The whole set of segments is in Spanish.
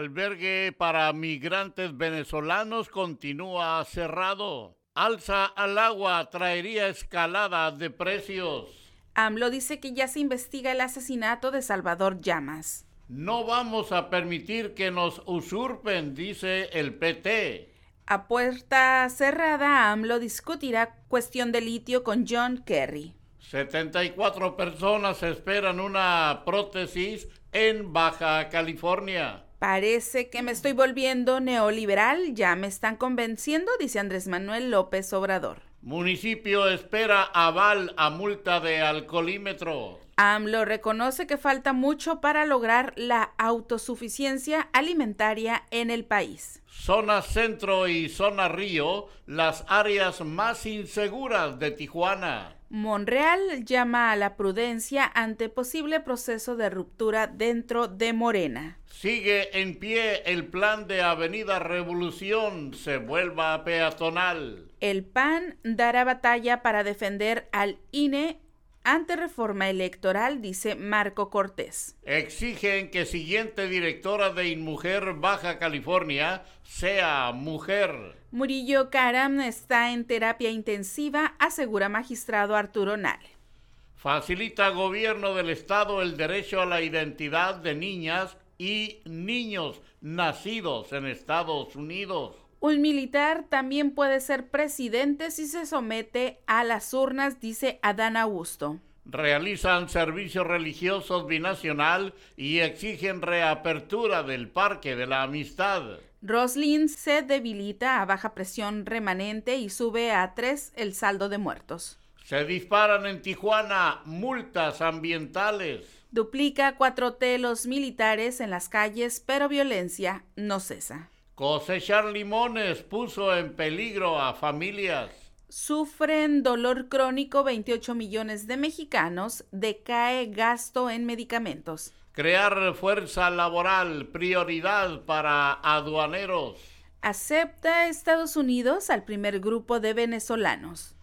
Albergue para migrantes venezolanos continúa cerrado. Alza al agua traería escalada de precios. AMLO dice que ya se investiga el asesinato de Salvador Llamas. No vamos a permitir que nos usurpen, dice el PT. A puerta cerrada, AMLO discutirá cuestión de litio con John Kerry. 74 personas esperan una prótesis en Baja California. Parece que me estoy volviendo neoliberal, ya me están convenciendo, dice Andrés Manuel López Obrador. Municipio espera aval a multa de alcoholímetro. AMLO reconoce que falta mucho para lograr la autosuficiencia alimentaria en el país. Zona Centro y Zona Río, las áreas más inseguras de Tijuana. Monreal llama a la prudencia ante posible proceso de ruptura dentro de Morena. Sigue en pie el plan de Avenida Revolución, se vuelva peatonal. El PAN dará batalla para defender al INE ante reforma electoral, dice Marco Cortés. Exigen que siguiente directora de Inmujer Baja California sea mujer. Murillo Caram está en terapia intensiva, asegura magistrado Arturo Nale. Facilita gobierno del Estado el derecho a la identidad de niñas y niños nacidos en Estados Unidos. Un militar también puede ser presidente si se somete a las urnas, dice Adán Augusto. Realizan servicios religiosos binacional y exigen reapertura del Parque de la Amistad. Roslin se debilita a baja presión remanente y sube a tres el saldo de muertos. Se disparan en Tijuana multas ambientales. Duplica cuatro telos militares en las calles, pero violencia no cesa. Cosechar limones puso en peligro a familias. Sufren dolor crónico 28 millones de mexicanos, decae gasto en medicamentos. Crear fuerza laboral, prioridad para aduaneros. Acepta Estados Unidos al primer grupo de venezolanos.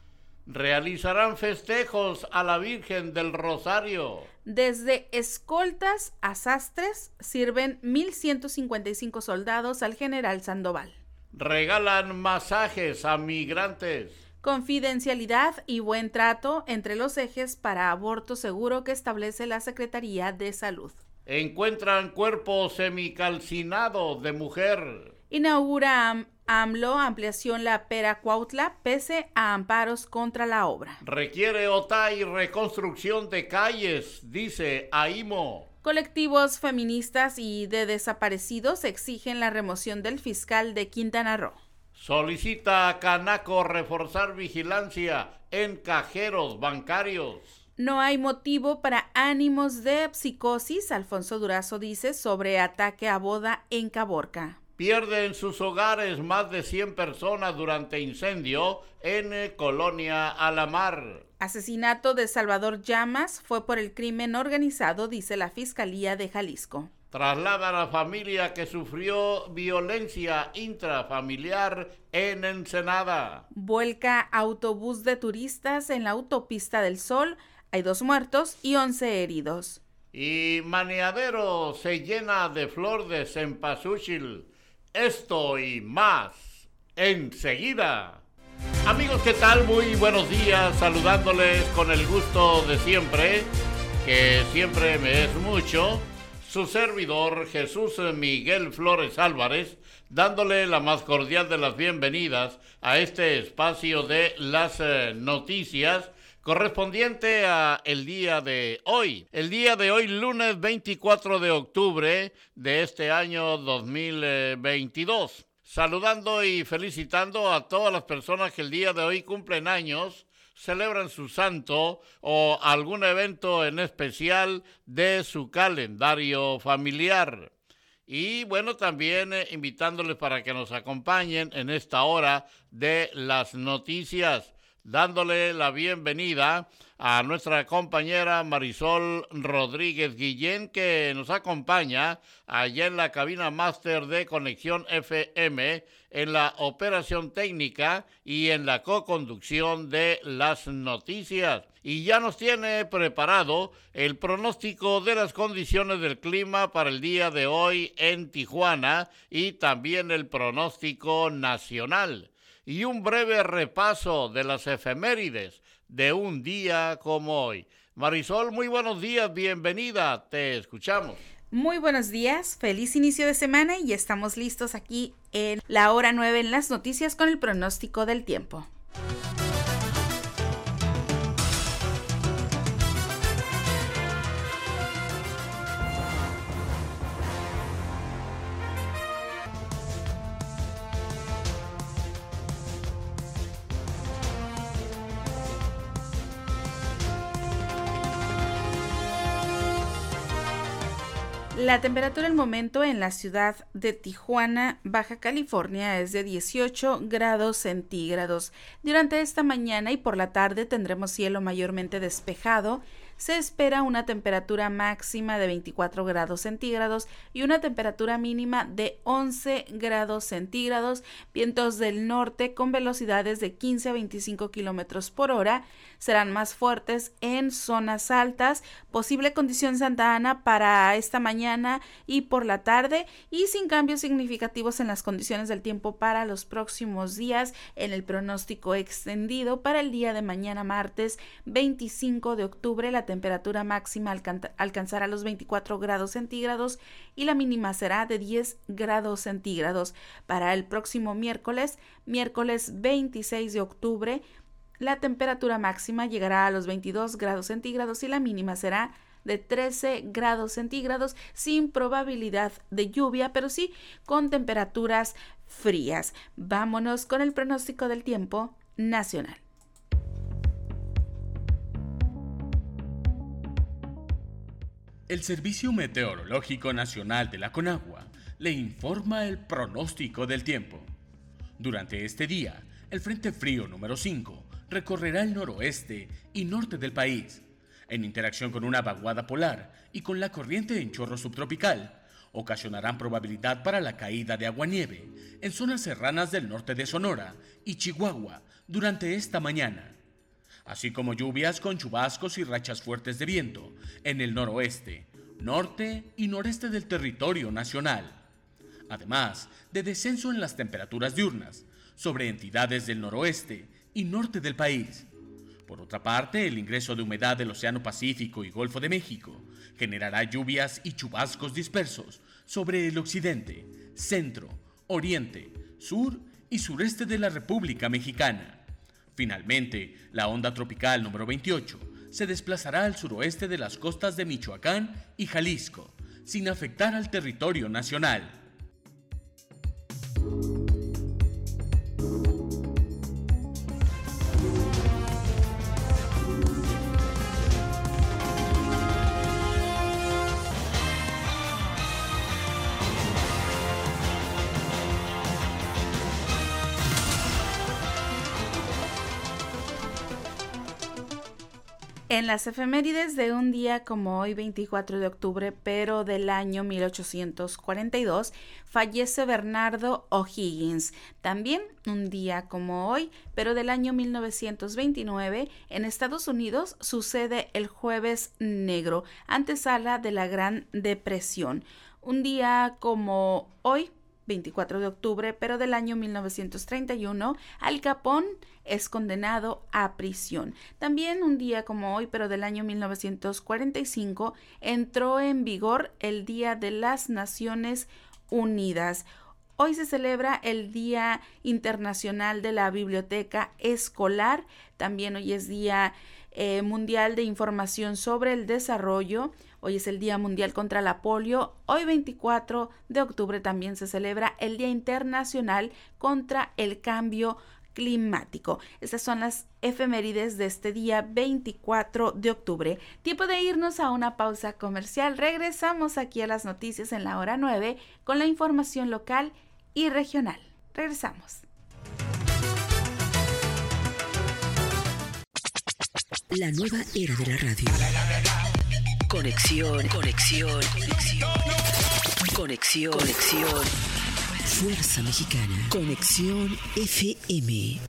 Realizarán festejos a la Virgen del Rosario. Desde escoltas a sastres sirven 1.155 soldados al general Sandoval. Regalan masajes a migrantes. Confidencialidad y buen trato entre los ejes para aborto seguro que establece la Secretaría de Salud. Encuentran cuerpo semicalcinado de mujer. Inaugura AMLO ampliación la Pera Cuautla pese a amparos contra la obra. Requiere OTAI reconstrucción de calles, dice AIMO. Colectivos feministas y de desaparecidos exigen la remoción del fiscal de Quintana Roo. Solicita a Canaco reforzar vigilancia en cajeros bancarios. No hay motivo para ánimos de psicosis, Alfonso Durazo dice sobre ataque a boda en Caborca. Pierden sus hogares más de 100 personas durante incendio en eh, Colonia Alamar. Asesinato de Salvador Llamas fue por el crimen organizado, dice la Fiscalía de Jalisco. Trasladan a familia que sufrió violencia intrafamiliar en Ensenada. Vuelca autobús de turistas en la autopista del Sol. Hay dos muertos y once heridos. Y Maneadero se llena de flor de cempasúchil Esto y más enseguida. Amigos, ¿qué tal? Muy buenos días, saludándoles con el gusto de siempre, que siempre me es mucho, su servidor Jesús Miguel Flores Álvarez, dándole la más cordial de las bienvenidas a este espacio de las eh, noticias correspondiente a el día de hoy. El día de hoy, lunes 24 de octubre de este año 2022. Saludando y felicitando a todas las personas que el día de hoy cumplen años, celebran su santo o algún evento en especial de su calendario familiar. Y bueno, también eh, invitándoles para que nos acompañen en esta hora de las noticias dándole la bienvenida a nuestra compañera Marisol Rodríguez Guillén, que nos acompaña allá en la cabina máster de Conexión FM, en la operación técnica y en la co-conducción de las noticias. Y ya nos tiene preparado el pronóstico de las condiciones del clima para el día de hoy en Tijuana y también el pronóstico nacional y un breve repaso de las efemérides de un día como hoy. Marisol, muy buenos días, bienvenida, te escuchamos. Muy buenos días, feliz inicio de semana y estamos listos aquí en la hora 9 en las noticias con el pronóstico del tiempo. La temperatura el momento en la ciudad de Tijuana, Baja California, es de 18 grados centígrados. Durante esta mañana y por la tarde tendremos cielo mayormente despejado. Se espera una temperatura máxima de 24 grados centígrados y una temperatura mínima de 11 grados centígrados, vientos del norte con velocidades de 15 a 25 kilómetros por hora, serán más fuertes en zonas altas, posible condición Santa Ana para esta mañana y por la tarde y sin cambios significativos en las condiciones del tiempo para los próximos días en el pronóstico extendido para el día de mañana martes 25 de octubre la temperatura máxima alcanzará los 24 grados centígrados y la mínima será de 10 grados centígrados. Para el próximo miércoles, miércoles 26 de octubre, la temperatura máxima llegará a los 22 grados centígrados y la mínima será de 13 grados centígrados sin probabilidad de lluvia, pero sí con temperaturas frías. Vámonos con el pronóstico del tiempo nacional. El Servicio Meteorológico Nacional de la Conagua le informa el pronóstico del tiempo. Durante este día, el Frente Frío número 5 recorrerá el noroeste y norte del país, en interacción con una vaguada polar y con la corriente en chorro subtropical, ocasionarán probabilidad para la caída de agua-nieve en zonas serranas del norte de Sonora y Chihuahua durante esta mañana así como lluvias con chubascos y rachas fuertes de viento en el noroeste, norte y noreste del territorio nacional. Además de descenso en las temperaturas diurnas sobre entidades del noroeste y norte del país. Por otra parte, el ingreso de humedad del Océano Pacífico y Golfo de México generará lluvias y chubascos dispersos sobre el occidente, centro, oriente, sur y sureste de la República Mexicana Finalmente, la onda tropical número 28 se desplazará al suroeste de las costas de Michoacán y Jalisco, sin afectar al territorio nacional. En las efemérides de un día como hoy, 24 de octubre, pero del año 1842, fallece Bernardo O'Higgins. También un día como hoy, pero del año 1929, en Estados Unidos sucede el Jueves Negro, antesala de la Gran Depresión. Un día como hoy, 24 de octubre, pero del año 1931, Al Capone es condenado a prisión. También un día como hoy, pero del año 1945, entró en vigor el Día de las Naciones Unidas. Hoy se celebra el Día Internacional de la Biblioteca Escolar. También hoy es Día eh, Mundial de Información sobre el Desarrollo. Hoy es el Día Mundial contra la Polio. Hoy 24 de octubre también se celebra el Día Internacional contra el Cambio climático. Estas son las efemérides de este día 24 de octubre. Tiempo de irnos a una pausa comercial. Regresamos aquí a las noticias en la hora 9 con la información local y regional. Regresamos. La nueva era de la radio. Conexión, conexión, conexión. Conexión, conexión. Fuerza Mexicana. Conexión FM.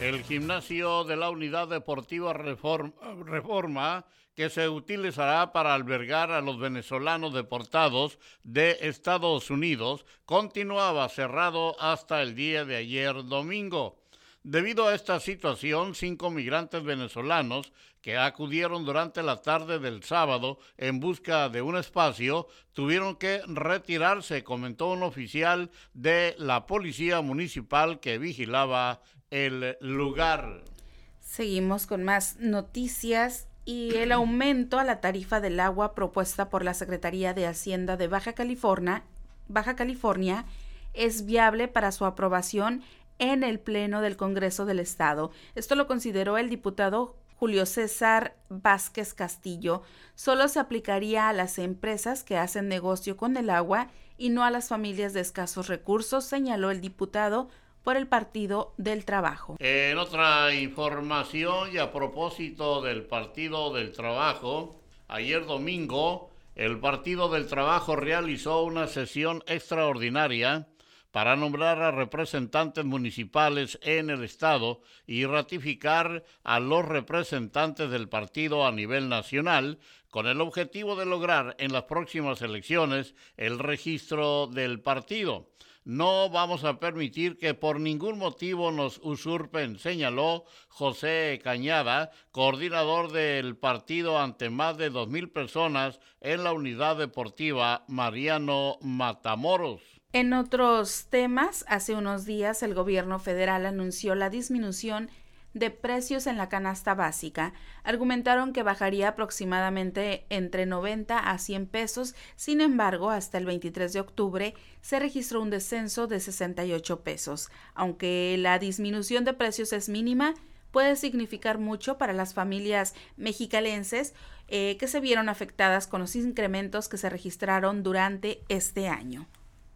El gimnasio de la Unidad Deportiva Reforma, que se utilizará para albergar a los venezolanos deportados de Estados Unidos, continuaba cerrado hasta el día de ayer domingo. Debido a esta situación, cinco migrantes venezolanos que acudieron durante la tarde del sábado en busca de un espacio tuvieron que retirarse, comentó un oficial de la Policía Municipal que vigilaba el lugar. Seguimos con más noticias y el aumento a la tarifa del agua propuesta por la Secretaría de Hacienda de Baja California, Baja California es viable para su aprobación en el Pleno del Congreso del Estado. Esto lo consideró el diputado Julio César Vázquez Castillo. Solo se aplicaría a las empresas que hacen negocio con el agua y no a las familias de escasos recursos, señaló el diputado por el Partido del Trabajo. En otra información y a propósito del Partido del Trabajo, ayer domingo el Partido del Trabajo realizó una sesión extraordinaria para nombrar a representantes municipales en el Estado y ratificar a los representantes del partido a nivel nacional con el objetivo de lograr en las próximas elecciones el registro del partido. No vamos a permitir que por ningún motivo nos usurpen, señaló José Cañada, coordinador del partido ante más de dos mil personas en la unidad deportiva Mariano Matamoros. En otros temas, hace unos días el gobierno federal anunció la disminución precios en la canasta básica. Argumentaron que bajaría aproximadamente entre 90 a 100 pesos, sin embargo, hasta el 23 de octubre se registró un descenso de 68 pesos. Aunque la disminución de precios es mínima, puede significar mucho para las familias mexicalenses eh, que se vieron afectadas con los incrementos que se registraron durante este año.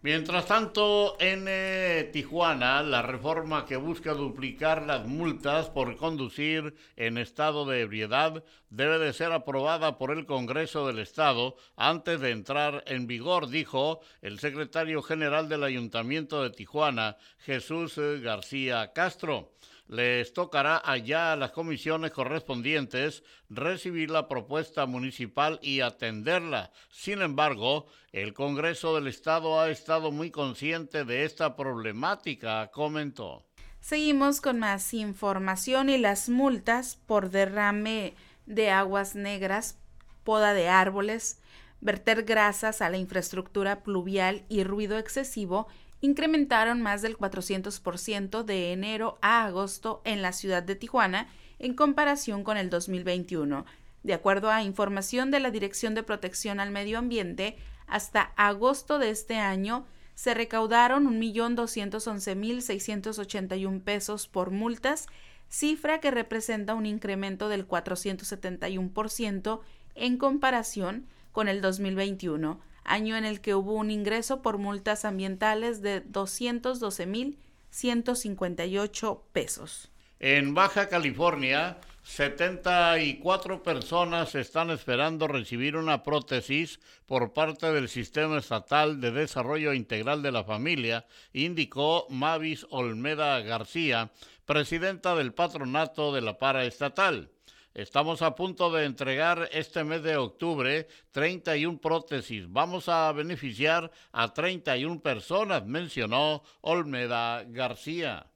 Mientras tanto, en eh, Tijuana, la reforma que busca duplicar las multas por conducir en estado de ebriedad debe de ser aprobada por el Congreso del Estado antes de entrar en vigor, dijo el secretario general del Ayuntamiento de Tijuana, Jesús García Castro les tocará allá a las comisiones correspondientes recibir la propuesta municipal y atenderla. Sin embargo, el Congreso del Estado ha estado muy consciente de esta problemática, comentó. Seguimos con más información y las multas por derrame de aguas negras, poda de árboles, verter grasas a la infraestructura pluvial y ruido excesivo incrementaron más del 400% de enero a agosto en la ciudad de Tijuana en comparación con el 2021. De acuerdo a información de la Dirección de Protección al Medio Ambiente, hasta agosto de este año se recaudaron 1.211.681 pesos por multas, cifra que representa un incremento del 471% en comparación con el 2021 año en el que hubo un ingreso por multas ambientales de 212.158 pesos. En Baja California 74 personas están esperando recibir una prótesis por parte del Sistema Estatal de Desarrollo Integral de la Familia, indicó Mavis Olmeda García, presidenta del patronato de la paraestatal. Estamos a punto de entregar este mes de octubre 31 prótesis. Vamos a beneficiar a 31 personas, mencionó Olmeda García.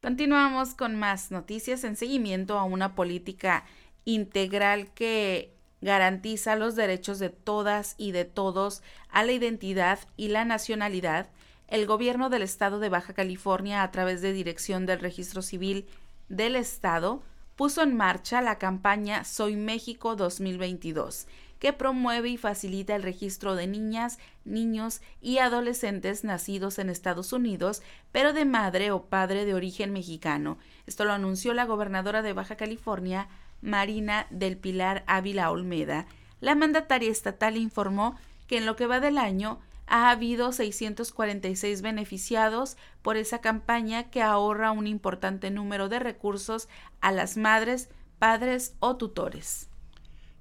Continuamos con más noticias en seguimiento a una política integral que garantiza los derechos de todas y de todos a la identidad y la nacionalidad. El gobierno del estado de Baja California, a través de Dirección del Registro Civil del Estado, puso en marcha la campaña Soy México 2022 que promueve y facilita el registro de niñas, niños y adolescentes nacidos en Estados Unidos, pero de madre o padre de origen mexicano. Esto lo anunció la gobernadora de Baja California, Marina del Pilar Ávila Olmeda. La mandataria estatal informó que en lo que va del año ha habido 646 beneficiados por esa campaña que ahorra un importante número de recursos a las madres, padres o tutores.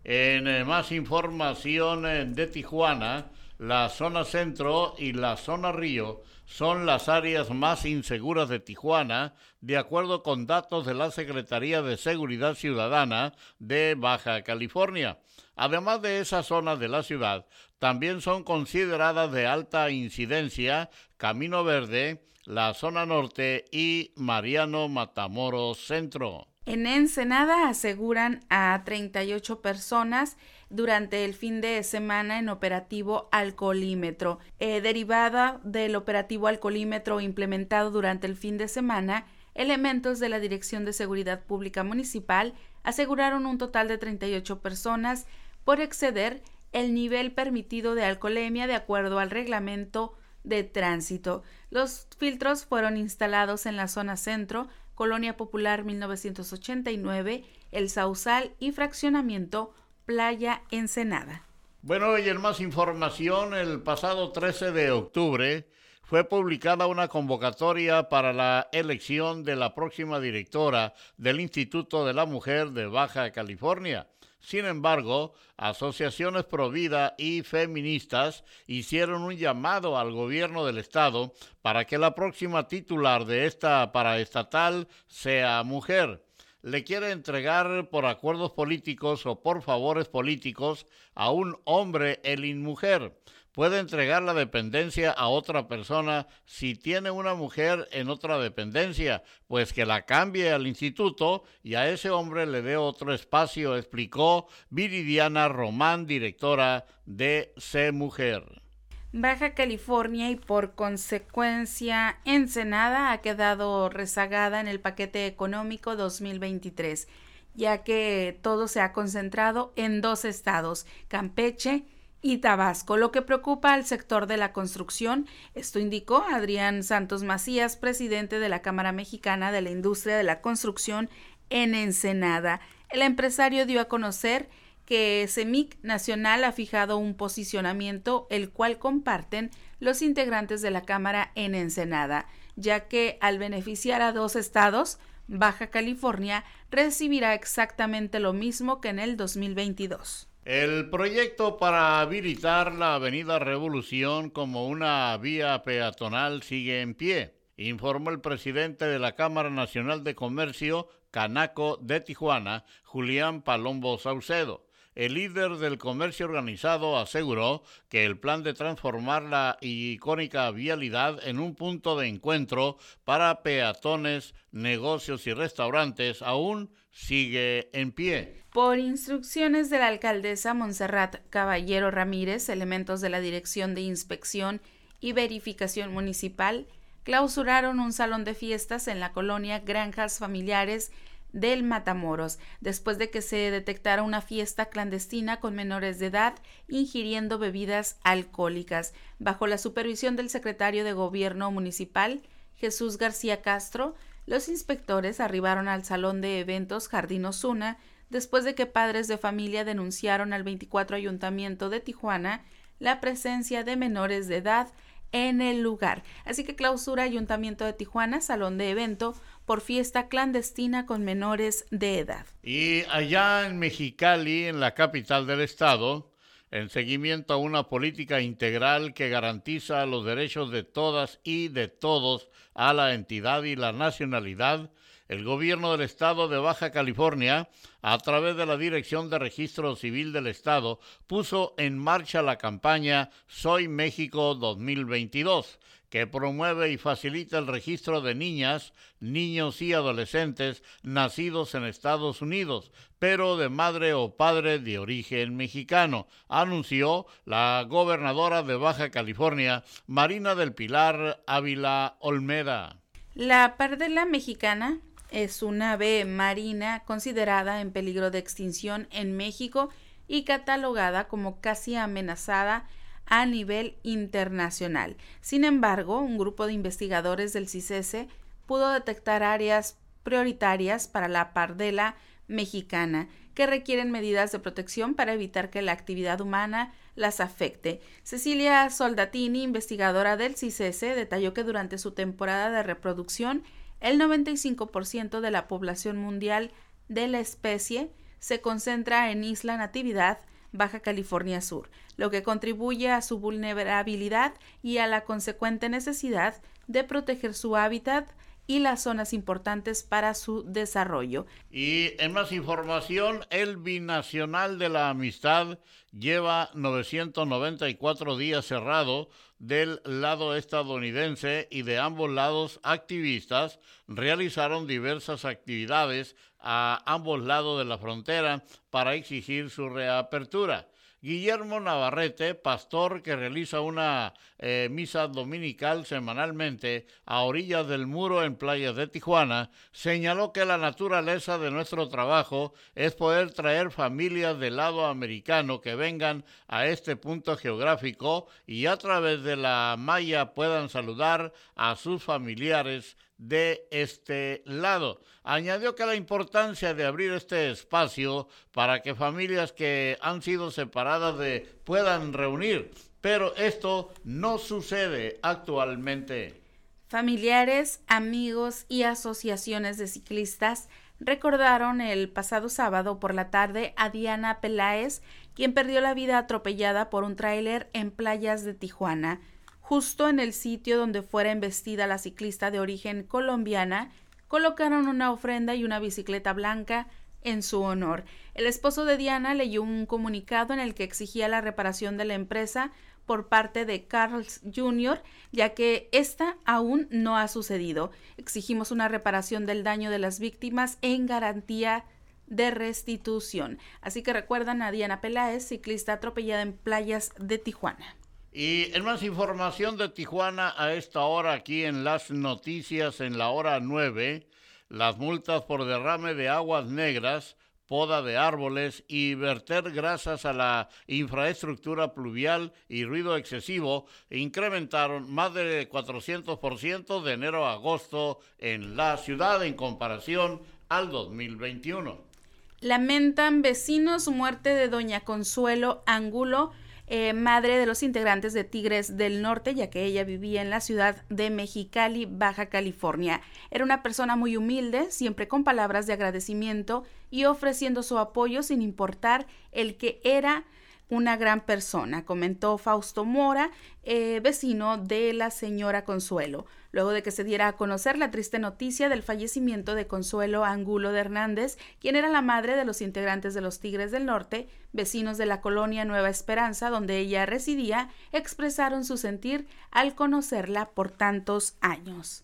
En eh, más información eh, de Tijuana, la zona centro y la zona río son las áreas más inseguras de Tijuana, de acuerdo con datos de la Secretaría de Seguridad Ciudadana de Baja California. Además de esas zonas de la ciudad, también son consideradas de alta incidencia Camino Verde, la zona norte y Mariano Matamoros Centro. En Ensenada aseguran a 38 personas durante el fin de semana en operativo alcoholímetro. Eh, derivada del operativo alcoholímetro implementado durante el fin de semana, elementos de la Dirección de Seguridad Pública Municipal aseguraron un total de 38 personas por exceder el nivel permitido de alcoholemia de acuerdo al reglamento de tránsito. Los filtros fueron instalados en la zona centro, Colonia Popular 1989, El Sausal y Fraccionamiento Playa Ensenada. Bueno, y en más información, el pasado 13 de octubre fue publicada una convocatoria para la elección de la próxima directora del Instituto de la Mujer de Baja California. Sin embargo, asociaciones pro vida y feministas hicieron un llamado al gobierno del estado para que la próxima titular de esta paraestatal sea mujer. Le quiere entregar por acuerdos políticos o por favores políticos a un hombre el inmujer puede entregar la dependencia a otra persona si tiene una mujer en otra dependencia, pues que la cambie al instituto y a ese hombre le dé otro espacio, explicó Viridiana Román, directora de C Mujer. Baja California y por consecuencia Ensenada ha quedado rezagada en el paquete económico 2023, ya que todo se ha concentrado en dos estados, Campeche y Tabasco, lo que preocupa al sector de la construcción. Esto indicó Adrián Santos Macías, presidente de la Cámara Mexicana de la Industria de la Construcción en Ensenada. El empresario dio a conocer que CEMIC Nacional ha fijado un posicionamiento el cual comparten los integrantes de la Cámara en Ensenada, ya que al beneficiar a dos estados, Baja California recibirá exactamente lo mismo que en el 2022. El proyecto para habilitar la Avenida Revolución como una vía peatonal sigue en pie, informó el presidente de la Cámara Nacional de Comercio, Canaco de Tijuana, Julián Palombo Saucedo. El líder del comercio organizado aseguró que el plan de transformar la icónica vialidad en un punto de encuentro para peatones, negocios y restaurantes aún sigue en pie. Por instrucciones de la alcaldesa Montserrat Caballero Ramírez, elementos de la Dirección de Inspección y Verificación Municipal clausuraron un salón de fiestas en la colonia Granjas Familiares del Matamoros, después de que se detectara una fiesta clandestina con menores de edad ingiriendo bebidas alcohólicas. Bajo la supervisión del secretario de Gobierno Municipal, Jesús García Castro, los inspectores arribaron al salón de eventos Jardín Osuna después de que padres de familia denunciaron al 24 Ayuntamiento de Tijuana la presencia de menores de edad en el lugar. Así que clausura Ayuntamiento de Tijuana, salón de evento, por fiesta clandestina con menores de edad. Y allá en Mexicali, en la capital del estado, en seguimiento a una política integral que garantiza los derechos de todas y de todos a la entidad y la nacionalidad, el gobierno del estado de Baja California, a través de la Dirección de Registro Civil del Estado, puso en marcha la campaña Soy México 2022 que promueve y facilita el registro de niñas, niños y adolescentes nacidos en Estados Unidos, pero de madre o padre de origen mexicano, anunció la gobernadora de Baja California, Marina del Pilar Ávila Olmeda. La pardela mexicana es una ave marina considerada en peligro de extinción en México y catalogada como casi amenazada a nivel internacional. Sin embargo, un grupo de investigadores del CICESE pudo detectar áreas prioritarias para la pardela mexicana que requieren medidas de protección para evitar que la actividad humana las afecte. Cecilia Soldatini, investigadora del CICESE, detalló que durante su temporada de reproducción el 95% de la población mundial de la especie se concentra en Isla Natividad, Baja California Sur, lo que contribuye a su vulnerabilidad y a la consecuente necesidad de proteger su hábitat y las zonas importantes para su desarrollo. Y en más información, el Binacional de la Amistad lleva 994 días cerrado del lado estadounidense y de ambos lados activistas realizaron diversas actividades a ambos lados de la frontera para exigir su reapertura. Guillermo Navarrete, pastor que realiza una eh, misa dominical semanalmente a orillas del muro en playas de Tijuana, señaló que la naturaleza de nuestro trabajo es poder traer familias del lado americano que vengan a este punto geográfico y a través de la malla puedan saludar a sus familiares de este lado. Añadió que la importancia de abrir este espacio para que familias que han sido separadas puedan reunir, pero esto no sucede actualmente. Familiares, amigos y asociaciones de ciclistas recordaron el pasado sábado por la tarde a Diana Peláez, quien perdió la vida atropellada por un tráiler en playas de Tijuana justo en el sitio donde fuera embestida la ciclista de origen colombiana, colocaron una ofrenda y una bicicleta blanca en su honor. El esposo de Diana leyó un comunicado en el que exigía la reparación de la empresa por parte de Carls Jr., ya que esta aún no ha sucedido. Exigimos una reparación del daño de las víctimas en garantía de restitución. Así que recuerdan a Diana Peláez, ciclista atropellada en playas de Tijuana. Y en más información de Tijuana a esta hora aquí en las noticias en la hora 9, las multas por derrame de aguas negras, poda de árboles y verter grasas a la infraestructura pluvial y ruido excesivo incrementaron más de 400% de enero a agosto en la ciudad en comparación al 2021. Lamentan vecinos muerte de doña Consuelo Angulo eh, madre de los integrantes de Tigres del Norte, ya que ella vivía en la ciudad de Mexicali, Baja California. Era una persona muy humilde, siempre con palabras de agradecimiento y ofreciendo su apoyo sin importar el que era una gran persona, comentó Fausto Mora, eh, vecino de la señora Consuelo, luego de que se diera a conocer la triste noticia del fallecimiento de Consuelo Angulo de Hernández, quien era la madre de los integrantes de los Tigres del Norte, vecinos de la colonia Nueva Esperanza, donde ella residía, expresaron su sentir al conocerla por tantos años.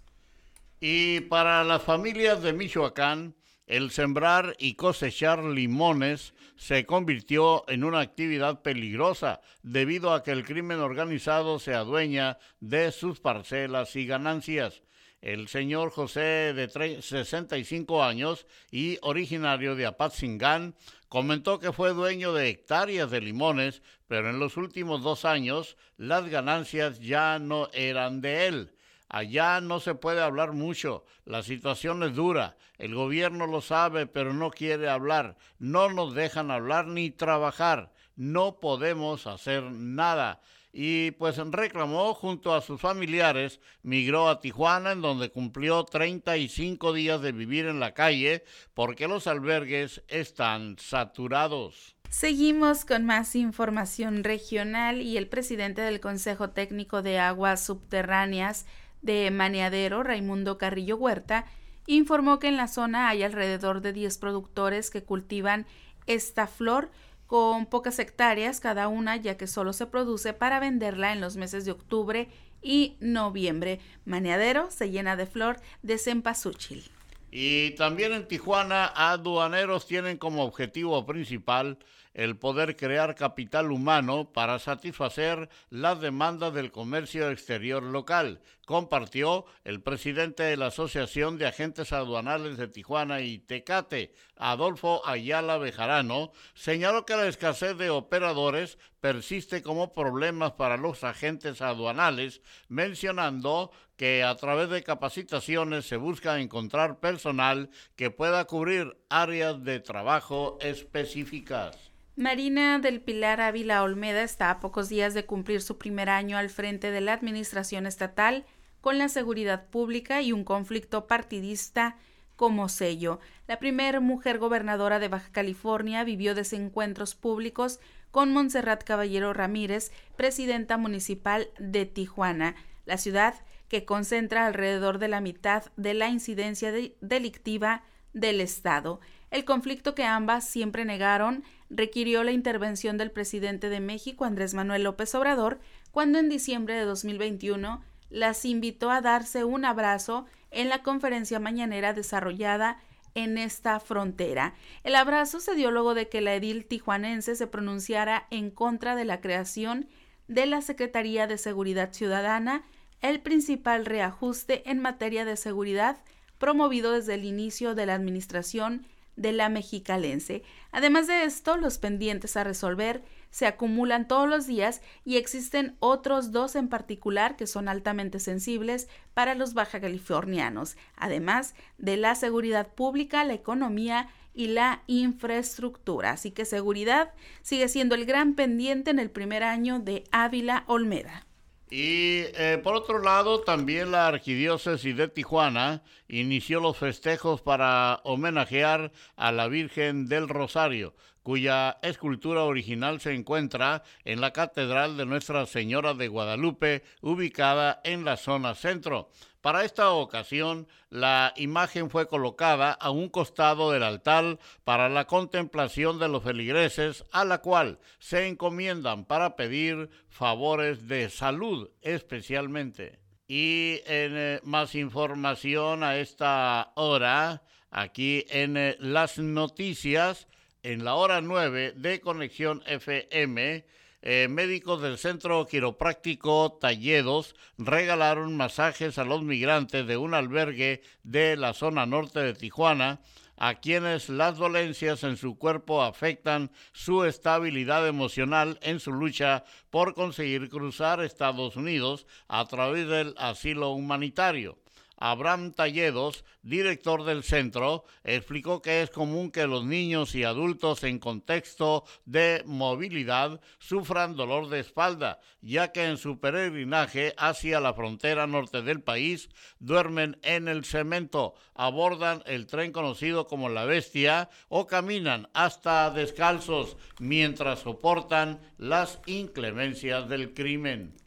Y para las familias de Michoacán, el sembrar y cosechar limones se convirtió en una actividad peligrosa debido a que el crimen organizado se adueña de sus parcelas y ganancias. El señor José, de 65 años y originario de Apatzingán, comentó que fue dueño de hectáreas de limones, pero en los últimos dos años las ganancias ya no eran de él. Allá no se puede hablar mucho, la situación es dura, el gobierno lo sabe, pero no quiere hablar, no nos dejan hablar ni trabajar, no podemos hacer nada. y pues reclamó junto a sus familiares, migró a Tijuana en donde cumplió 35 días de vivir en la calle porque los albergues están saturados. Seguimos con más información regional y el presidente del Consejo Técnico de Aguas Subterráneas de Maneadero, Raimundo Carrillo Huerta, informó que en la zona hay alrededor de 10 productores que cultivan esta flor con pocas hectáreas cada una, ya que solo se produce para venderla en los meses de octubre y noviembre. Maneadero se llena de flor de cempasúchil. Y también en Tijuana, aduaneros tienen como objetivo principal el poder crear capital humano para satisfacer las demandas del comercio exterior local, compartió el presidente de la Asociación de Agentes Aduanales de Tijuana y Tecate, Adolfo Ayala Bejarano, señaló que la escasez de operadores persiste como problemas para los agentes aduanales, mencionando que a través de capacitaciones se busca encontrar personal que pueda cubrir áreas de trabajo específicas. Marina del Pilar Ávila Olmeda está a pocos días de cumplir su primer año al frente de la Administración Estatal con la seguridad pública y un conflicto partidista como sello. La primera mujer gobernadora de Baja California vivió desencuentros públicos con Montserrat Caballero Ramírez, presidenta municipal de Tijuana, la ciudad que concentra alrededor de la mitad de la incidencia delictiva del Estado. El conflicto que ambas siempre negaron requirió la intervención del presidente de México, Andrés Manuel López Obrador, cuando en diciembre de 2021 las invitó a darse un abrazo en la conferencia mañanera desarrollada en esta frontera. El abrazo se dio luego de que la edil tijuanense se pronunciara en contra de la creación de la Secretaría de Seguridad Ciudadana, el principal reajuste en materia de seguridad promovido desde el inicio de la administración de la mexicalense. Además de esto, los pendientes a resolver se acumulan todos los días y existen otros dos en particular que son altamente sensibles para los baja californianos, además de la seguridad pública, la economía y la infraestructura. Así que seguridad sigue siendo el gran pendiente en el primer año de Ávila Olmeda. Y eh, por otro lado, también la Arquidiócesis de Tijuana inició los festejos para homenajear a la Virgen del Rosario, cuya escultura original se encuentra en la Catedral de Nuestra Señora de Guadalupe, ubicada en la zona centro. Para esta ocasión, la imagen fue colocada a un costado del altar para la contemplación de los feligreses, a la cual se encomiendan para pedir favores de salud especialmente. Y en eh, más información a esta hora, aquí en eh, las noticias, en la hora 9 de Conexión FM, eh, médicos del Centro Quiropráctico Talledos regalaron masajes a los migrantes de un albergue de la zona norte de Tijuana, a quienes las dolencias en su cuerpo afectan su estabilidad emocional en su lucha por conseguir cruzar Estados Unidos a través del asilo humanitario. Abraham Talledos, director del centro, explicó que es común que los niños y adultos en contexto de movilidad sufran dolor de espalda, ya que en su peregrinaje hacia la frontera norte del país duermen en el cemento, abordan el tren conocido como la bestia o caminan hasta descalzos mientras soportan las inclemencias del crimen.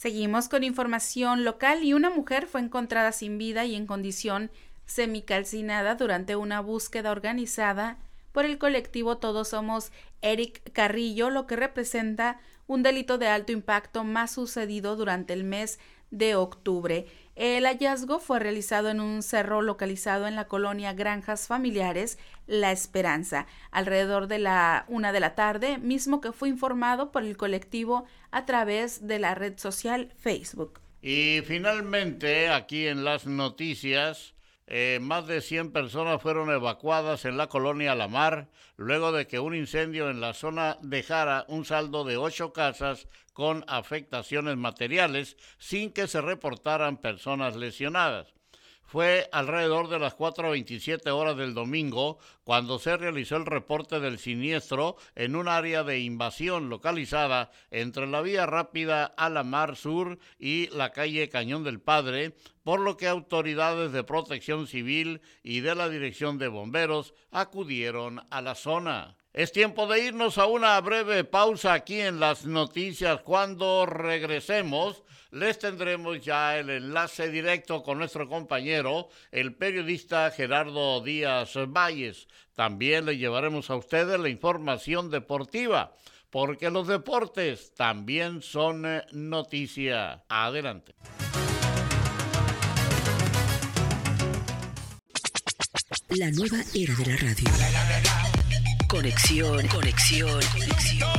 Seguimos con información local y una mujer fue encontrada sin vida y en condición semicalcinada durante una búsqueda organizada por el colectivo Todos Somos Eric Carrillo, lo que representa un delito de alto impacto más sucedido durante el mes de octubre. El hallazgo fue realizado en un cerro localizado en la colonia Granjas Familiares La Esperanza, alrededor de la una de la tarde, mismo que fue informado por el colectivo a través de la red social Facebook. Y finalmente, aquí en las noticias, eh, más de 100 personas fueron evacuadas en la colonia La Mar luego de que un incendio en la zona dejara un saldo de ocho casas con afectaciones materiales sin que se reportaran personas lesionadas Fue alrededor de las 4.27 horas del domingo cuando se realizó el reporte del siniestro en un área de invasión localizada entre la vía rápida a la Mar Sur y la calle Cañón del Padre, por lo que autoridades de protección civil y de la Dirección de Bomberos acudieron a la zona. Es tiempo de irnos a una breve pausa aquí en las noticias. Cuando regresemos, les tendremos ya el enlace directo con nuestro compañero, el periodista Gerardo Díaz Valles. También le llevaremos a ustedes la información deportiva, porque los deportes también son eh, noticia. Adelante. La nueva era de la radio. Conexión, conexión, conexión.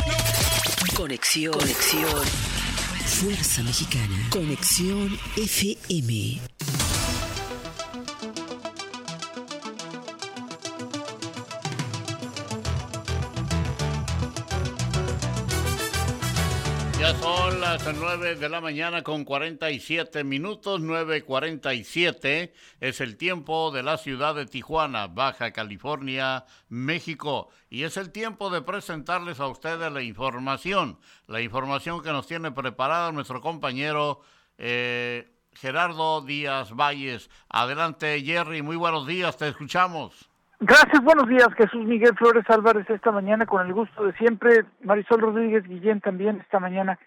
Conexión, conexión. Fuerza Mexicana. Conexión FM. Ya son las 9 de la mañana con 47 minutos, 9.47 es el tiempo de la ciudad de Tijuana, Baja California, México. Y es el tiempo de presentarles a ustedes la información, la información que nos tiene preparada nuestro compañero eh, Gerardo Díaz Valles. Adelante Jerry, muy buenos días, te escuchamos. Gracias, buenos días, Jesús Miguel Flores Álvarez esta mañana con el gusto de siempre, Marisol Rodríguez Guillén también esta mañana.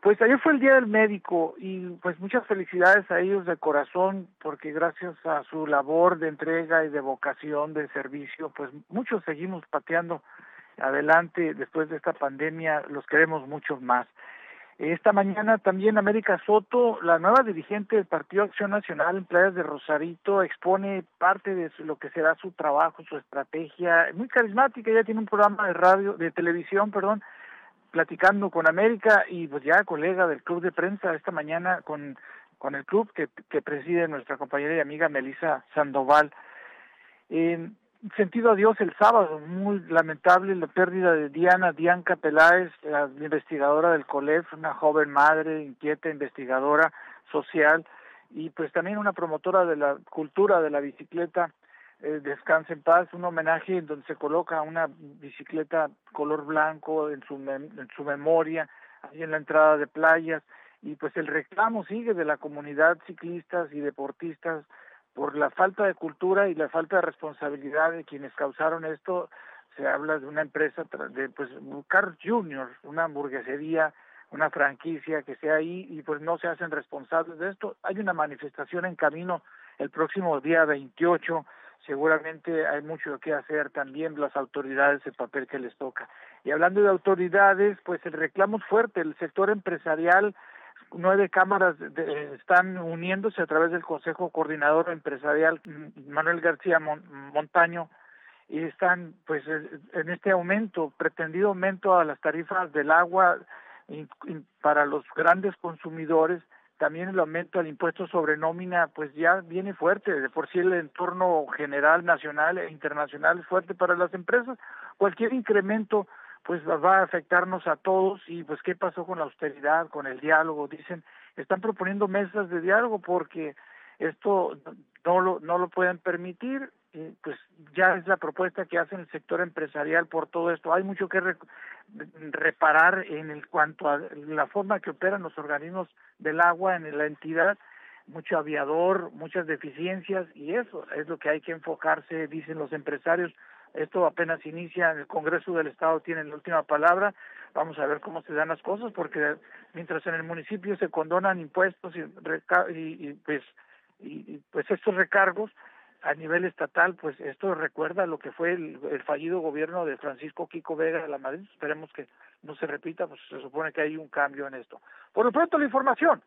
Pues ayer fue el Día del Médico y pues muchas felicidades a ellos de corazón porque gracias a su labor de entrega y de vocación de servicio, pues muchos seguimos pateando adelante después de esta pandemia, los queremos mucho más. Esta mañana también América Soto, la nueva dirigente del Partido Acción Nacional en Playas de Rosarito, expone parte de lo que será su trabajo, su estrategia, muy carismática, ella tiene un programa de radio, de televisión, perdón, platicando con América y pues ya colega del club de prensa esta mañana con, con el club que, preside nuestra compañera y amiga Melisa Sandoval. En sentido adiós el sábado, muy lamentable la pérdida de Diana Dianca Peláez, la investigadora del COLEF, una joven madre, inquieta, investigadora social y pues también una promotora de la cultura de la bicicleta. Eh, Descanse en paz, un homenaje en donde se coloca una bicicleta color blanco en su, en su memoria, ahí en la entrada de playas, y pues el reclamo sigue de la comunidad ciclistas y deportistas por la falta de cultura y la falta de responsabilidad de quienes causaron esto, se habla de una empresa de pues Carl Junior, una hamburguesería, una franquicia que sea ahí y pues no se hacen responsables de esto. Hay una manifestación en camino el próximo día 28, seguramente hay mucho que hacer también las autoridades el papel que les toca. Y hablando de autoridades, pues el reclamo es fuerte, el sector empresarial nueve cámaras están uniéndose a través del Consejo Coordinador Empresarial Manuel García Montaño y están pues en este aumento, pretendido aumento a las tarifas del agua para los grandes consumidores, también el aumento al impuesto sobre nómina pues ya viene fuerte, de por sí el entorno general nacional e internacional es fuerte para las empresas, cualquier incremento pues va a afectarnos a todos y pues qué pasó con la austeridad, con el diálogo, dicen, están proponiendo mesas de diálogo porque esto no lo, no lo pueden permitir, pues ya es la propuesta que hace el sector empresarial por todo esto. Hay mucho que reparar en el cuanto a la forma que operan los organismos del agua en la entidad, mucho aviador, muchas deficiencias y eso es lo que hay que enfocarse, dicen los empresarios, esto apenas inicia, el Congreso del Estado tiene la última palabra. Vamos a ver cómo se dan las cosas, porque mientras en el municipio se condonan impuestos y, y, pues y, pues estos recargos a nivel estatal, pues esto recuerda lo que fue el, el, fallido gobierno de Francisco Kiko Vega de la Madrid. Esperemos que no se repita, pues se supone que hay un cambio en esto. Por lo pronto, la información.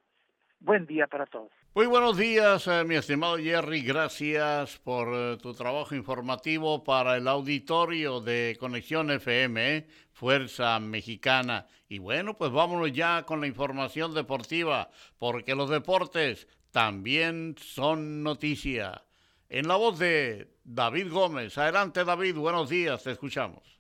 Buen día para todos. Muy buenos días, eh, mi estimado Jerry. Gracias por eh, tu trabajo informativo para el auditorio de Conexión FM, Fuerza Mexicana. Y bueno, pues vámonos ya con la información deportiva, porque los deportes también son noticia. En la voz de David Gómez. Adelante, David. Buenos días. Te escuchamos.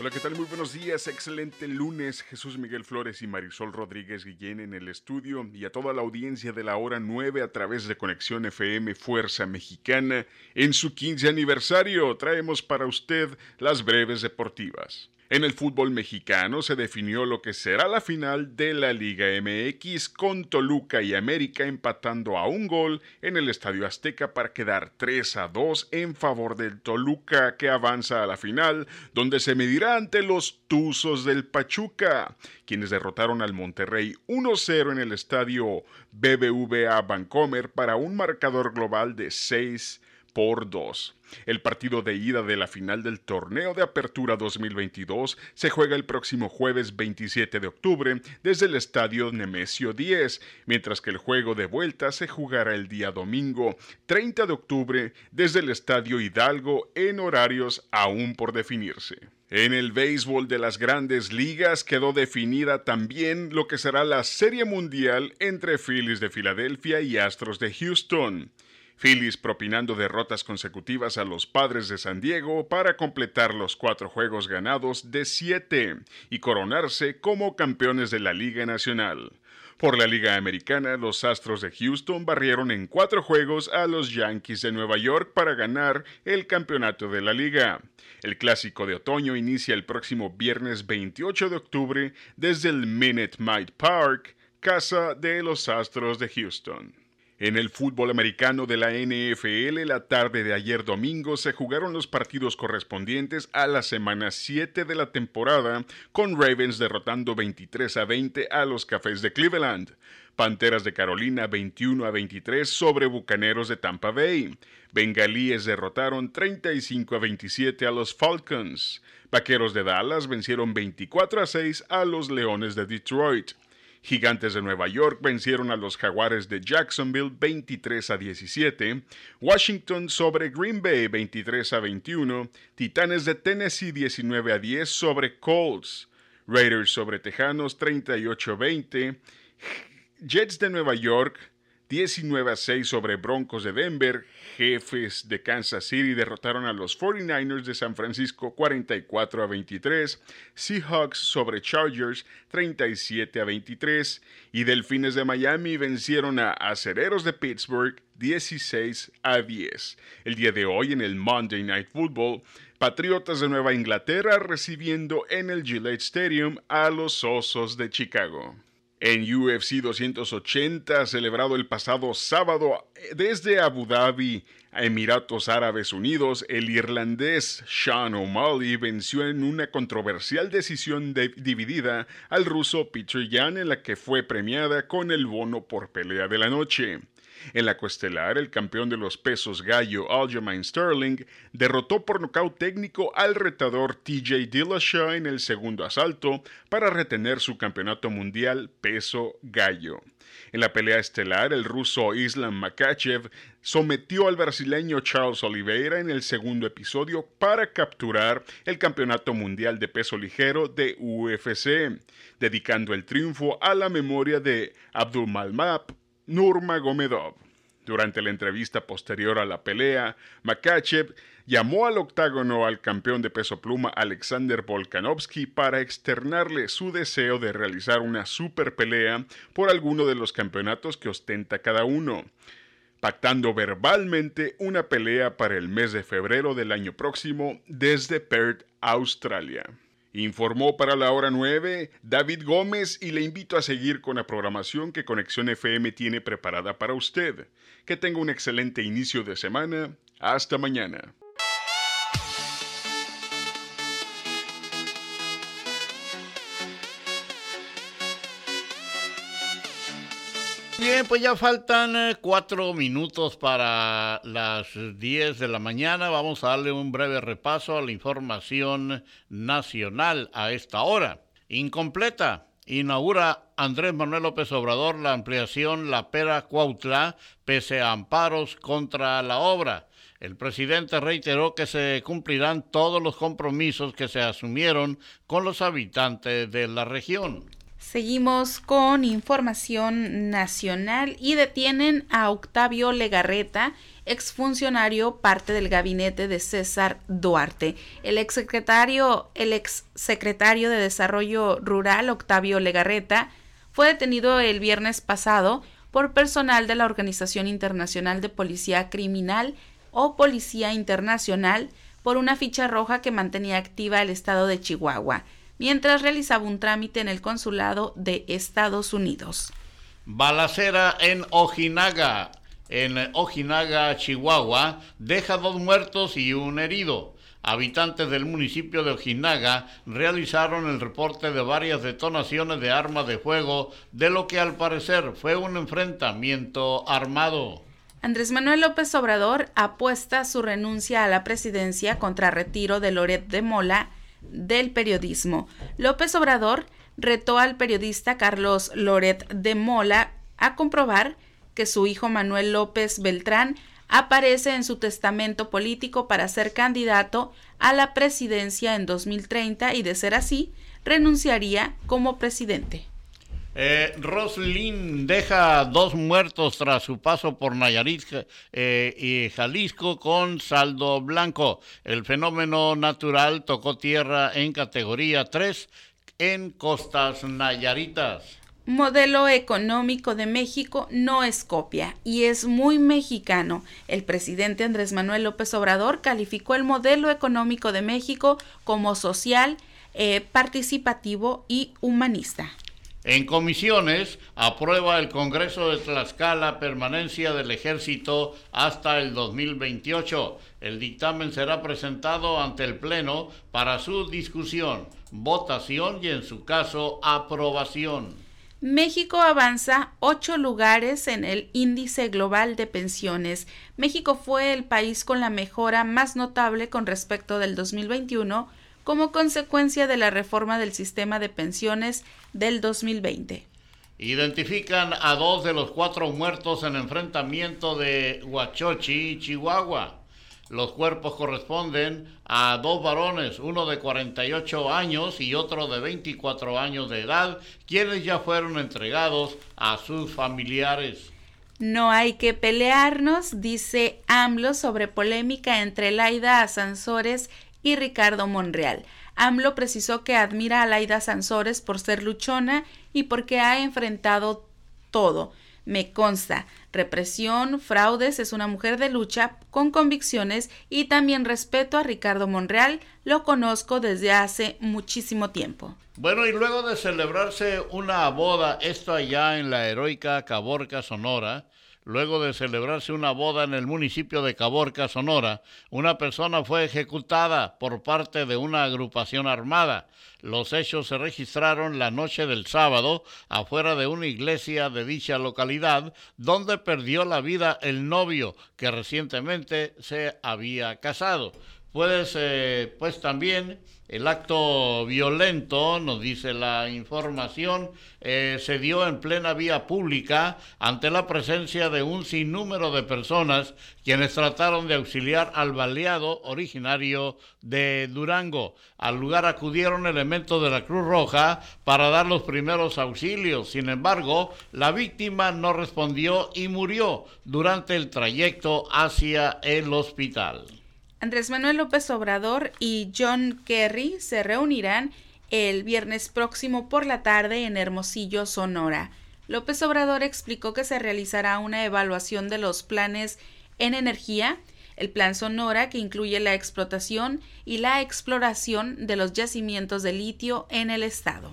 Hola, ¿qué tal? Muy buenos días, excelente lunes. Jesús Miguel Flores y Marisol Rodríguez Guillén en el estudio y a toda la audiencia de la hora 9 a través de Conexión FM Fuerza Mexicana. En su 15 aniversario traemos para usted las breves deportivas. En el fútbol mexicano se definió lo que será la final de la Liga MX con Toluca y América empatando a un gol en el Estadio Azteca para quedar 3 a 2 en favor del Toluca que avanza a la final donde se medirá ante los Tuzos del Pachuca, quienes derrotaron al Monterrey 1-0 en el Estadio BBVA Bancomer para un marcador global de 6 por 2. El partido de ida de la final del torneo de apertura 2022 se juega el próximo jueves 27 de octubre desde el estadio Nemesio 10, mientras que el juego de vuelta se jugará el día domingo 30 de octubre desde el estadio Hidalgo en horarios aún por definirse. En el béisbol de las grandes ligas quedó definida también lo que será la Serie Mundial entre Phillies de Filadelfia y Astros de Houston. Phillies propinando derrotas consecutivas a los padres de San Diego para completar los cuatro juegos ganados de siete y coronarse como campeones de la Liga Nacional. Por la Liga Americana, los Astros de Houston barrieron en cuatro juegos a los Yankees de Nueva York para ganar el campeonato de la liga. El clásico de otoño inicia el próximo viernes 28 de octubre desde el Minute Maid Park, casa de los Astros de Houston. En el fútbol americano de la NFL, la tarde de ayer domingo se jugaron los partidos correspondientes a la semana 7 de la temporada, con Ravens derrotando 23 a 20 a los Cafés de Cleveland. Panteras de Carolina 21 a 23 sobre Bucaneros de Tampa Bay. Bengalíes derrotaron 35 a 27 a los Falcons. Vaqueros de Dallas vencieron 24 a 6 a los Leones de Detroit. Gigantes de Nueva York vencieron a los Jaguares de Jacksonville 23 a 17, Washington sobre Green Bay 23 a 21, Titanes de Tennessee 19 a 10 sobre Colts, Raiders sobre Tejanos 38 a 20, Jets de Nueva York 19 a 6 sobre Broncos de Denver, jefes de Kansas City derrotaron a los 49ers de San Francisco 44 a 23, Seahawks sobre Chargers 37 a 23 y Delfines de Miami vencieron a Acereros de Pittsburgh 16 a 10. El día de hoy en el Monday Night Football, Patriotas de Nueva Inglaterra recibiendo en el Gillette Stadium a los Osos de Chicago. En UFC 280, celebrado el pasado sábado desde Abu Dhabi a Emiratos Árabes Unidos, el irlandés Sean O'Malley venció en una controversial decisión dividida al ruso Peter Yan en la que fue premiada con el bono por pelea de la noche. En la coestelar, el campeón de los pesos gallo Aljamain Sterling derrotó por nocaut técnico al retador TJ Dillashaw en el segundo asalto para retener su campeonato mundial peso gallo. En la pelea estelar, el ruso Islam Makachev sometió al brasileño Charles Oliveira en el segundo episodio para capturar el campeonato mundial de peso ligero de UFC, dedicando el triunfo a la memoria de Abdulmalmap Nurmagomedov. Durante la entrevista posterior a la pelea, Makachev llamó al octágono al campeón de peso pluma Alexander Volkanovski para externarle su deseo de realizar una super pelea por alguno de los campeonatos que ostenta cada uno, pactando verbalmente una pelea para el mes de febrero del año próximo desde Perth, Australia. Informó para la hora 9 David Gómez y le invito a seguir con la programación que Conexión FM tiene preparada para usted. Que tenga un excelente inicio de semana. Hasta mañana. Bien, pues ya faltan eh, cuatro minutos para las diez de la mañana. Vamos a darle un breve repaso a la información nacional a esta hora. Incompleta. Inaugura Andrés Manuel López Obrador la ampliación La Pera Cuautla pese a amparos contra la obra. El presidente reiteró que se cumplirán todos los compromisos que se asumieron con los habitantes de la región. Seguimos con información nacional y detienen a Octavio Legarreta, exfuncionario parte del gabinete de César Duarte. El exsecretario, el exsecretario de Desarrollo Rural, Octavio Legarreta, fue detenido el viernes pasado por personal de la Organización Internacional de Policía Criminal o Policía Internacional por una ficha roja que mantenía activa el estado de Chihuahua, mientras realizaba un trámite en el consulado de Estados Unidos. Balacera en Ojinaga, en Ojinaga, Chihuahua, deja dos muertos y un herido. Habitantes del municipio de Ojinaga realizaron el reporte de varias detonaciones de armas de fuego, de lo que al parecer fue un enfrentamiento armado. Andrés Manuel López Obrador apuesta su renuncia a la presidencia contra retiro de Loret de Mola del periodismo. López Obrador retó al periodista Carlos Loret de Mola a comprobar que su hijo Manuel López Beltrán aparece en su testamento político para ser candidato a la presidencia en 2030 y de ser así, renunciaría como presidente. Eh, Roslin deja dos muertos tras su paso por Nayarit eh, y Jalisco con saldo blanco. El fenómeno natural tocó tierra en categoría 3 en costas nayaritas. Modelo económico de México no es copia y es muy mexicano. El presidente Andrés Manuel López Obrador calificó el modelo económico de México como social, eh, participativo y humanista. En comisiones, aprueba el Congreso de Tlaxcala permanencia del ejército hasta el 2028. El dictamen será presentado ante el Pleno para su discusión, votación y, en su caso, aprobación. México avanza ocho lugares en el índice global de pensiones. México fue el país con la mejora más notable con respecto del 2021 como consecuencia de la reforma del sistema de pensiones del 2020. Identifican a dos de los cuatro muertos en enfrentamiento de Huachochi, Chihuahua. Los cuerpos corresponden a dos varones, uno de 48 años y otro de 24 años de edad, quienes ya fueron entregados a sus familiares. No hay que pelearnos, dice AMLO sobre polémica entre Laida Sansores y Ricardo Monreal. AMLO precisó que admira a Laida Sansores por ser luchona y porque ha enfrentado todo. Me consta, represión, fraudes, es una mujer de lucha con convicciones y también respeto a Ricardo Monreal, lo conozco desde hace muchísimo tiempo. Bueno, y luego de celebrarse una boda, esto allá en la heroica Caborca, Sonora, Luego de celebrarse una boda en el municipio de Caborca, Sonora, una persona fue ejecutada por parte de una agrupación armada. Los hechos se registraron la noche del sábado afuera de una iglesia de dicha localidad, donde perdió la vida el novio que recientemente se había casado. Pues, eh, pues también el acto violento, nos dice la información, eh, se dio en plena vía pública ante la presencia de un sinnúmero de personas quienes trataron de auxiliar al baleado originario de Durango. Al lugar acudieron elementos de la Cruz Roja para dar los primeros auxilios. Sin embargo, la víctima no respondió y murió durante el trayecto hacia el hospital. Andrés Manuel López Obrador y John Kerry se reunirán el viernes próximo por la tarde en Hermosillo, Sonora. López Obrador explicó que se realizará una evaluación de los planes en energía, el plan Sonora que incluye la explotación y la exploración de los yacimientos de litio en el estado.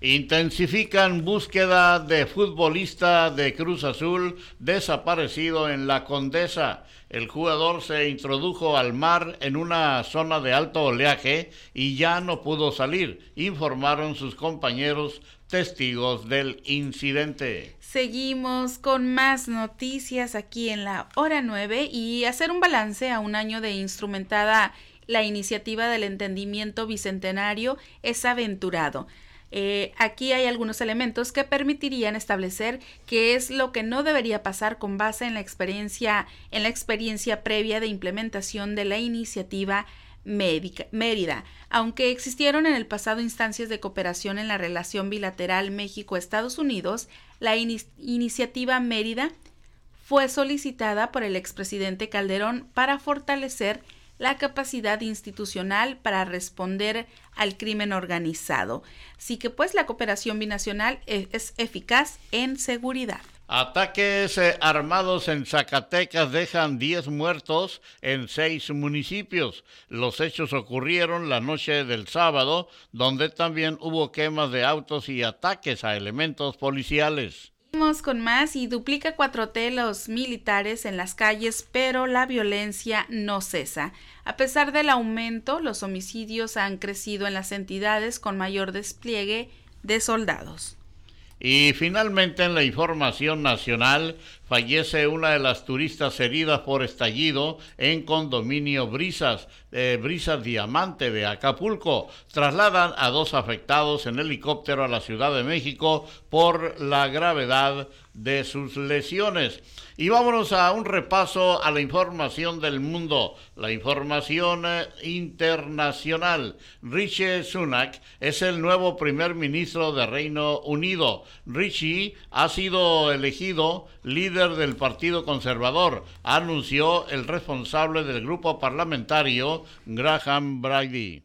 Intensifican búsqueda de futbolista de Cruz Azul desaparecido en la Condesa. El jugador se introdujo al mar en una zona de alto oleaje y ya no pudo salir, informaron sus compañeros testigos del incidente. Seguimos con más noticias aquí en la hora 9 y hacer un balance a un año de instrumentada la iniciativa del entendimiento bicentenario es aventurado. Eh, aquí hay algunos elementos que permitirían establecer qué es lo que no debería pasar con base en la experiencia, en la experiencia previa de implementación de la iniciativa Mérida. Aunque existieron en el pasado instancias de cooperación en la relación bilateral México-Estados Unidos, la iniciativa Mérida fue solicitada por el expresidente Calderón para fortalecer la capacidad institucional para responder al crimen organizado. Así que pues la cooperación binacional e-, es eficaz en seguridad. Ataques eh, armados en Zacatecas dejan 10 muertos en seis municipios. Los hechos ocurrieron la noche del sábado, donde también hubo quemas de autos y ataques a elementos policiales. Con más y duplica 4T los militares en las calles, pero la violencia no cesa. A pesar del aumento, los homicidios han crecido en las entidades con mayor despliegue de soldados. Y finalmente en la información nacional fallece una de las turistas heridas por estallido en condominio Brisas, eh, Brisas Diamante de Acapulco. Trasladan a dos afectados en helicóptero a la Ciudad de México por la gravedad de sus lesiones. Y vámonos a un repaso a la información del mundo, la información eh, internacional. Richie Sunak es el nuevo primer ministro de Reino Unido. Richie ha sido elegido líder del Partido Conservador, anunció el responsable del grupo parlamentario, Graham Brady.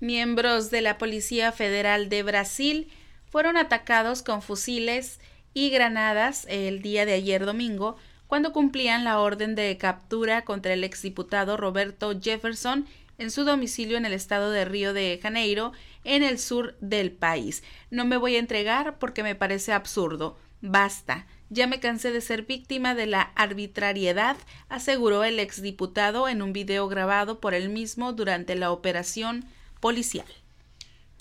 Miembros de la Policía Federal de Brasil fueron atacados con fusiles y granadas el día de ayer domingo cuando cumplían la orden de captura contra el exdiputado Roberto Jefferson en su domicilio en el estado de Río de Janeiro, en el sur del país. No me voy a entregar porque me parece absurdo. Basta. Ya me cansé de ser víctima de la arbitrariedad, aseguró el exdiputado en un video grabado por él mismo durante la operación policial.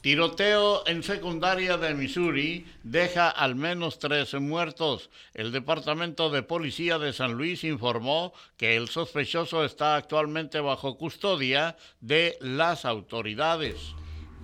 Tiroteo en secundaria de Missouri deja al menos tres muertos. El Departamento de Policía de San Luis informó que el sospechoso está actualmente bajo custodia de las autoridades.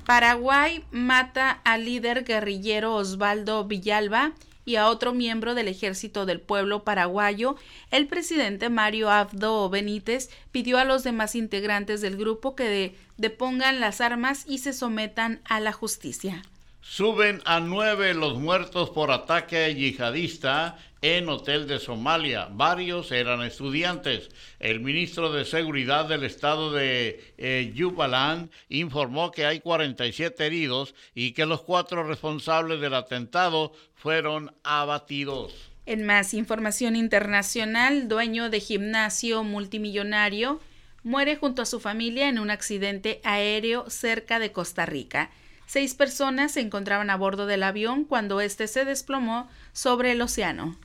Paraguay mata al líder guerrillero Osvaldo Villalba y a otro miembro del Ejército del Pueblo paraguayo, el presidente Mario Abdo Benítez pidió a los demás integrantes del grupo que depongan las armas y se sometan a la justicia. Suben a nueve los muertos por ataque yihadista en hotel de Somalia. Varios eran estudiantes. El ministro de Seguridad del estado de eh, Jubaland informó que hay 47 heridos y que los cuatro responsables del atentado fueron abatidos. En más información internacional, dueño de gimnasio multimillonario muere junto a su familia en un accidente aéreo cerca de Costa Rica. Seis personas se encontraban a bordo del avión cuando éste se desplomó sobre el océano.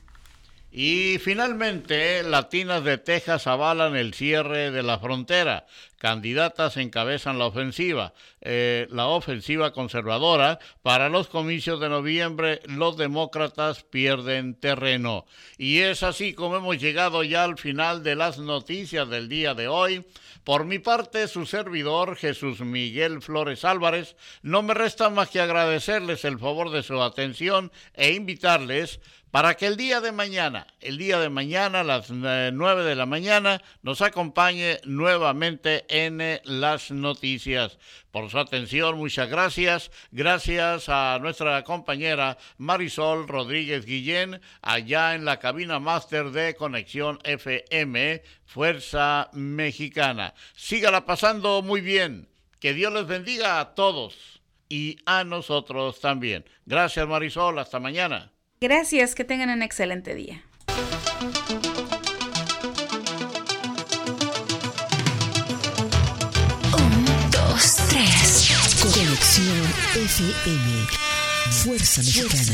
Y finalmente, Latinas de Texas avalan el cierre de la frontera. Candidatas encabezan la ofensiva, eh, la ofensiva conservadora. Para los comicios de noviembre, los demócratas pierden terreno. Y es así como hemos llegado ya al final de las noticias del día de hoy. Por mi parte, su servidor, Jesús Miguel Flores Álvarez, no me resta más que agradecerles el favor de su atención e invitarles para que el día de mañana, el día de mañana las eh, nueve de la mañana, nos acompañe nuevamente en eh, las noticias. Por su atención, muchas gracias. Gracias a nuestra compañera Marisol Rodríguez Guillén, allá en la cabina máster de Conexión FM, Fuerza Mexicana. Sígala pasando muy bien. Que Dios les bendiga a todos y a nosotros también. Gracias Marisol, hasta mañana. Gracias, que tengan un excelente día. Un, dos, tres. Conexión FM. Fuerza Mexicana.